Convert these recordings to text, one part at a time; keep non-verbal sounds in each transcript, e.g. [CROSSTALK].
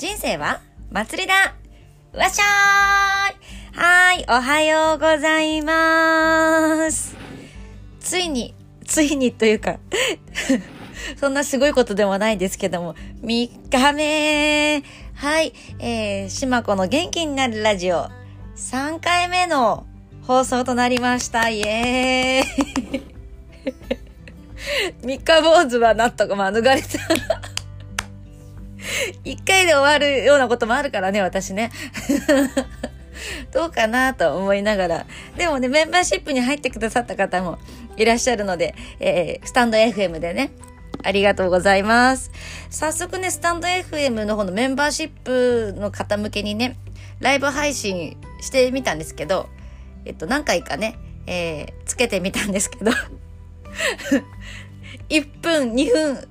人生は？祭りだ。わっしゃーい。はーい、おはようございます。ついに、ついにというか、[LAUGHS] そんなすごいことでもないですけども、3日目。はい、えー、しまこの元気になるラジオ、3回目の放送となりました。イエーイ。[LAUGHS] 三日坊主はなんとか免れた。一回で終わるようなこともあるからね、私ね。[LAUGHS] どうかなと思いながら。でもね、メンバーシップに入ってくださった方もいらっしゃるので、えー、スタンド FM でね、ありがとうございます。早速ね、スタンド FM の方のメンバーシップの方向けにね、ライブ配信してみたんですけど、えっと、何回かね、えー、つけてみたんですけど、[LAUGHS] 1分、2分、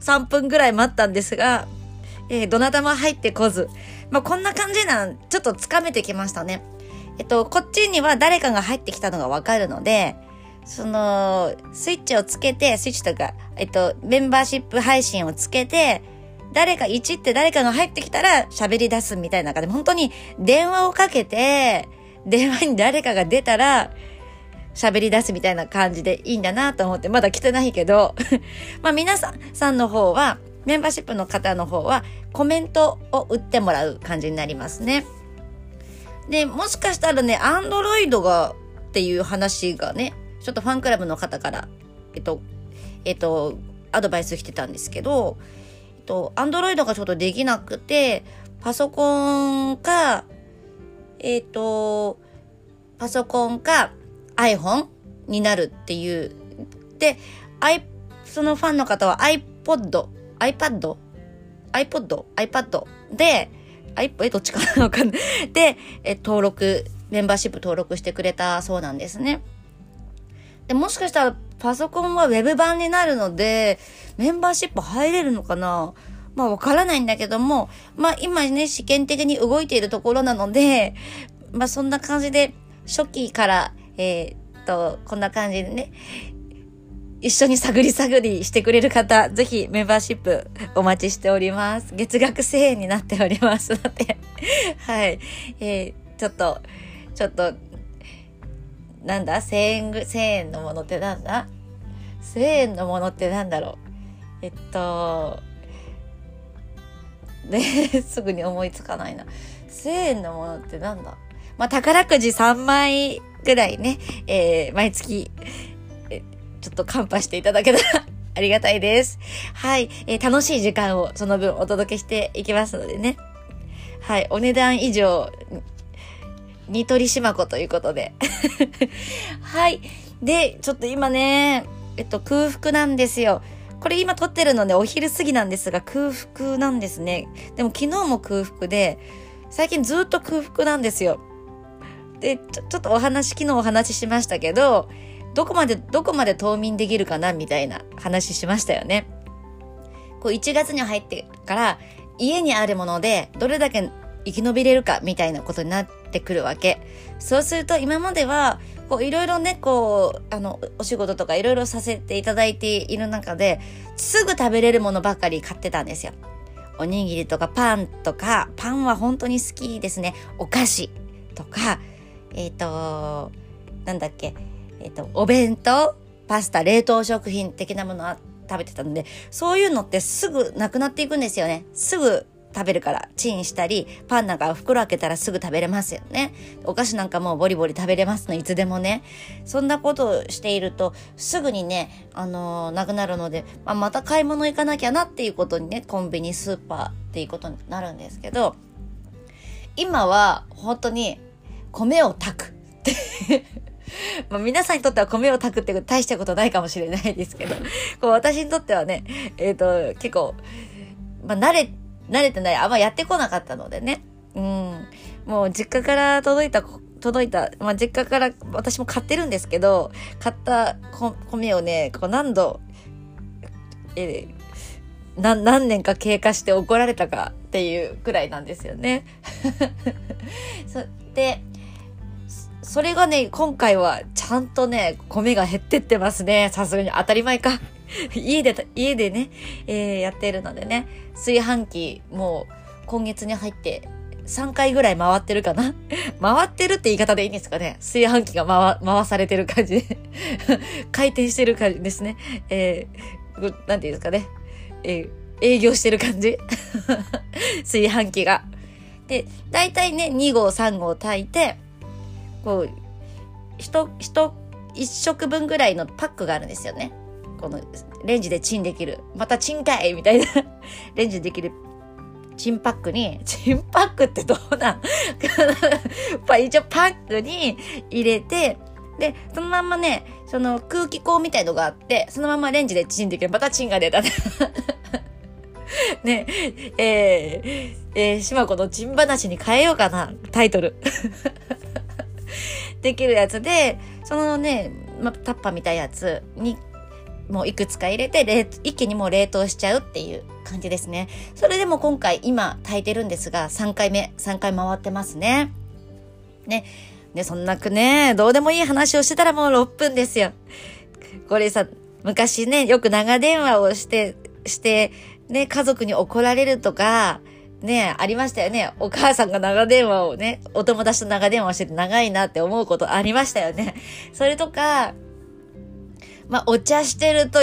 3分ぐらい待ったんですが、えー、どなたも入ってこず、まあ、こんな感じなん、ちょっとつかめてきましたね。えっと、こっちには誰かが入ってきたのがわかるので、その、スイッチをつけて、スイッチとか、えっと、メンバーシップ配信をつけて、誰か1って誰かが入ってきたら喋り出すみたいな感じで、本当に電話をかけて、電話に誰かが出たら、喋り出すみたいな感じでいいんだなと思って、まだ来てないけど、[LAUGHS] まあ皆さん、さんの方は、メンバーシップの方の方は、コメントを打ってもらう感じになりますね。で、もしかしたらね、アンドロイドが、っていう話がね、ちょっとファンクラブの方から、えっと、えっと、アドバイスしてたんですけど、えっと、アンドロイドがちょっとできなくて、パソコンか、えっと、パソコンか iPhone になるっていう。で、I、そのファンの方は iPod、iPad、iPod、iPad で、i p え、どっちかな？わかんない。[LAUGHS] で、え、登録、メンバーシップ登録してくれたそうなんですね。で、もしかしたらパソコンは Web 版になるので、メンバーシップ入れるのかな？まあわからないんだけども、まあ今ね、試験的に動いているところなので、まあそんな感じで、初期から、えー、っと、こんな感じでね、一緒に探り探りしてくれる方、ぜひメンバーシップお待ちしております。月額1000円になっておりますので、[LAUGHS] はい。えー、ちょっと、ちょっと、なんだ ?1000 円ぐ、1000円のものってなんだ ?1000 円のものってなんだろう？えっと、ね、[LAUGHS] すぐに思いつかないな。1000円のものってなんだ？まあ、宝くじ3枚ぐらいね、えー、毎月、えちょっとカンパしていただけたら [LAUGHS] ありがたいです。はい、えー、楽しい時間をその分お届けしていきますのでね。はい、お値段以上、ニトリしまこということで。[LAUGHS] はい。で、ちょっと今ね、えっと、空腹なんですよ。これ今撮ってるのでお昼過ぎなんですが空腹なんですね。でも昨日も空腹で、最近ずっと空腹なんですよ。で、ちょ、ちょっとお話、昨日お話ししましたけど、どこまで、どこまで冬眠できるかなみたいな話しましたよね。こう1月に入ってから家にあるものでどれだけ生き延びれるかみたいなことになってくるわけ。そうすると今まではこういろいろね、こう、あの、お仕事とかいろいろさせていただいている中で、すぐ食べれるものばかり買ってたんですよ。おにぎりとかパンとか、パンは本当に好きですね。お菓子とか、えっ、ー、と、なんだっけ、えっ、ー、と、お弁当、パスタ、冷凍食品的なものは食べてたので、そういうのってすぐなくなっていくんですよね。すぐ食べるから、チンしたり、パンなんか袋開けたらすぐ食べれますよね。お菓子なんかもうボリボリ食べれますの、いつでもね。そんなことをしていると、すぐにね、あのー、なくなるので、まあ、また買い物行かなきゃなっていうことにね、コンビニ、スーパーっていうことになるんですけど、今は本当に米を炊く。[LAUGHS] まあ皆さんにとっては米を炊くって大したことないかもしれないですけど、[LAUGHS] こう私にとってはね、えっ、ー、と、結構、まあ慣れ、慣れてない、あんまやってこなかったのでね。うん。もう実家から届いた、届いた、まあ実家から私も買ってるんですけど、買った米をね、こう何度、えー、な、何年か経過して怒られたかっていうくらいなんですよね。[LAUGHS] そで、それがね、今回はちゃんとね、米が減ってってますね。さすがに当たり前か。[LAUGHS] 家で、家でね、えー、やってるのでね、炊飯器、もう今月に入って3回ぐらい回ってるかな [LAUGHS] 回ってるって言い方でいいんですかね炊飯器が回、回されてる感じ [LAUGHS] 回転してる感じですね。えー、なんていうんですかね。えー、営業してる感じ炊飯器が。で、だいたいね、2合3合炊いて、こう、一、一、一食分ぐらいのパックがあるんですよね。この、レンジでチンできる。またチンかいみたいな [LAUGHS] レンジできるチンパックに、チンパックってどうなん？[LAUGHS] 一応パックに入れて、で、そのまんまね、その空気口みたいのがあって、そのままレンジでチンできる。またチンが出た。[LAUGHS] ね、えー、えー、島子のチン話に変えようかな、タイトル。[LAUGHS] できるやつで、そのね、ま、タッパみたいなやつにもういくつか入れて、一気にもう冷凍しちゃうっていう感じですね。それでも今回今炊いてるんですが、3回目、3回回ってますね。ね。ね、そんなくね、どうでもいい話をしてたらもう6分ですよ。これさ、昔ね、よく長電話をして、して、ね、家族に怒られるとか、ね、ありましたよね。お母さんが長電話をね、お友達と長電話をしてて長いなって思うことありましたよね。[LAUGHS] それとか、まあ、お茶してると、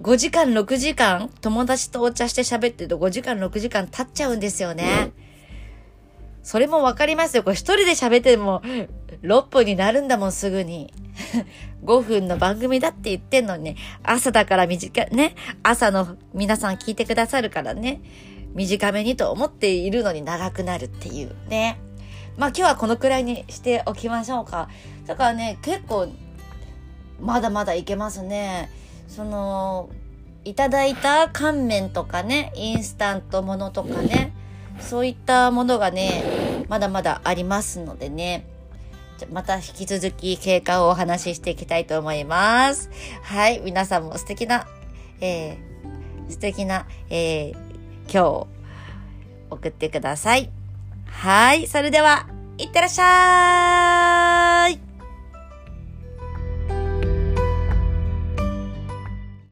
5時間、6時間、友達とお茶して喋ってると5時間、6時間経っちゃうんですよね。それもわかりますよ。これ一人で喋っても6分になるんだもん、すぐに。[LAUGHS] 5分の番組だって言ってんのにね、朝だから短い、ね、朝の皆さん聞いてくださるからね、短めにと思っているのに長くなるっていうね。まあ今日はこのくらいにしておきましょうか。だからね、結構まだまだいけますね。その、いただいた乾麺とかね、インスタントものとかね、そういったものがね、まだまだありますのでね、また引き続き経過をお話ししていきたいと思います。はい、皆さんも素敵な、えー、素敵な、えー、今日、送ってください。はい、それでは、いってらっしゃい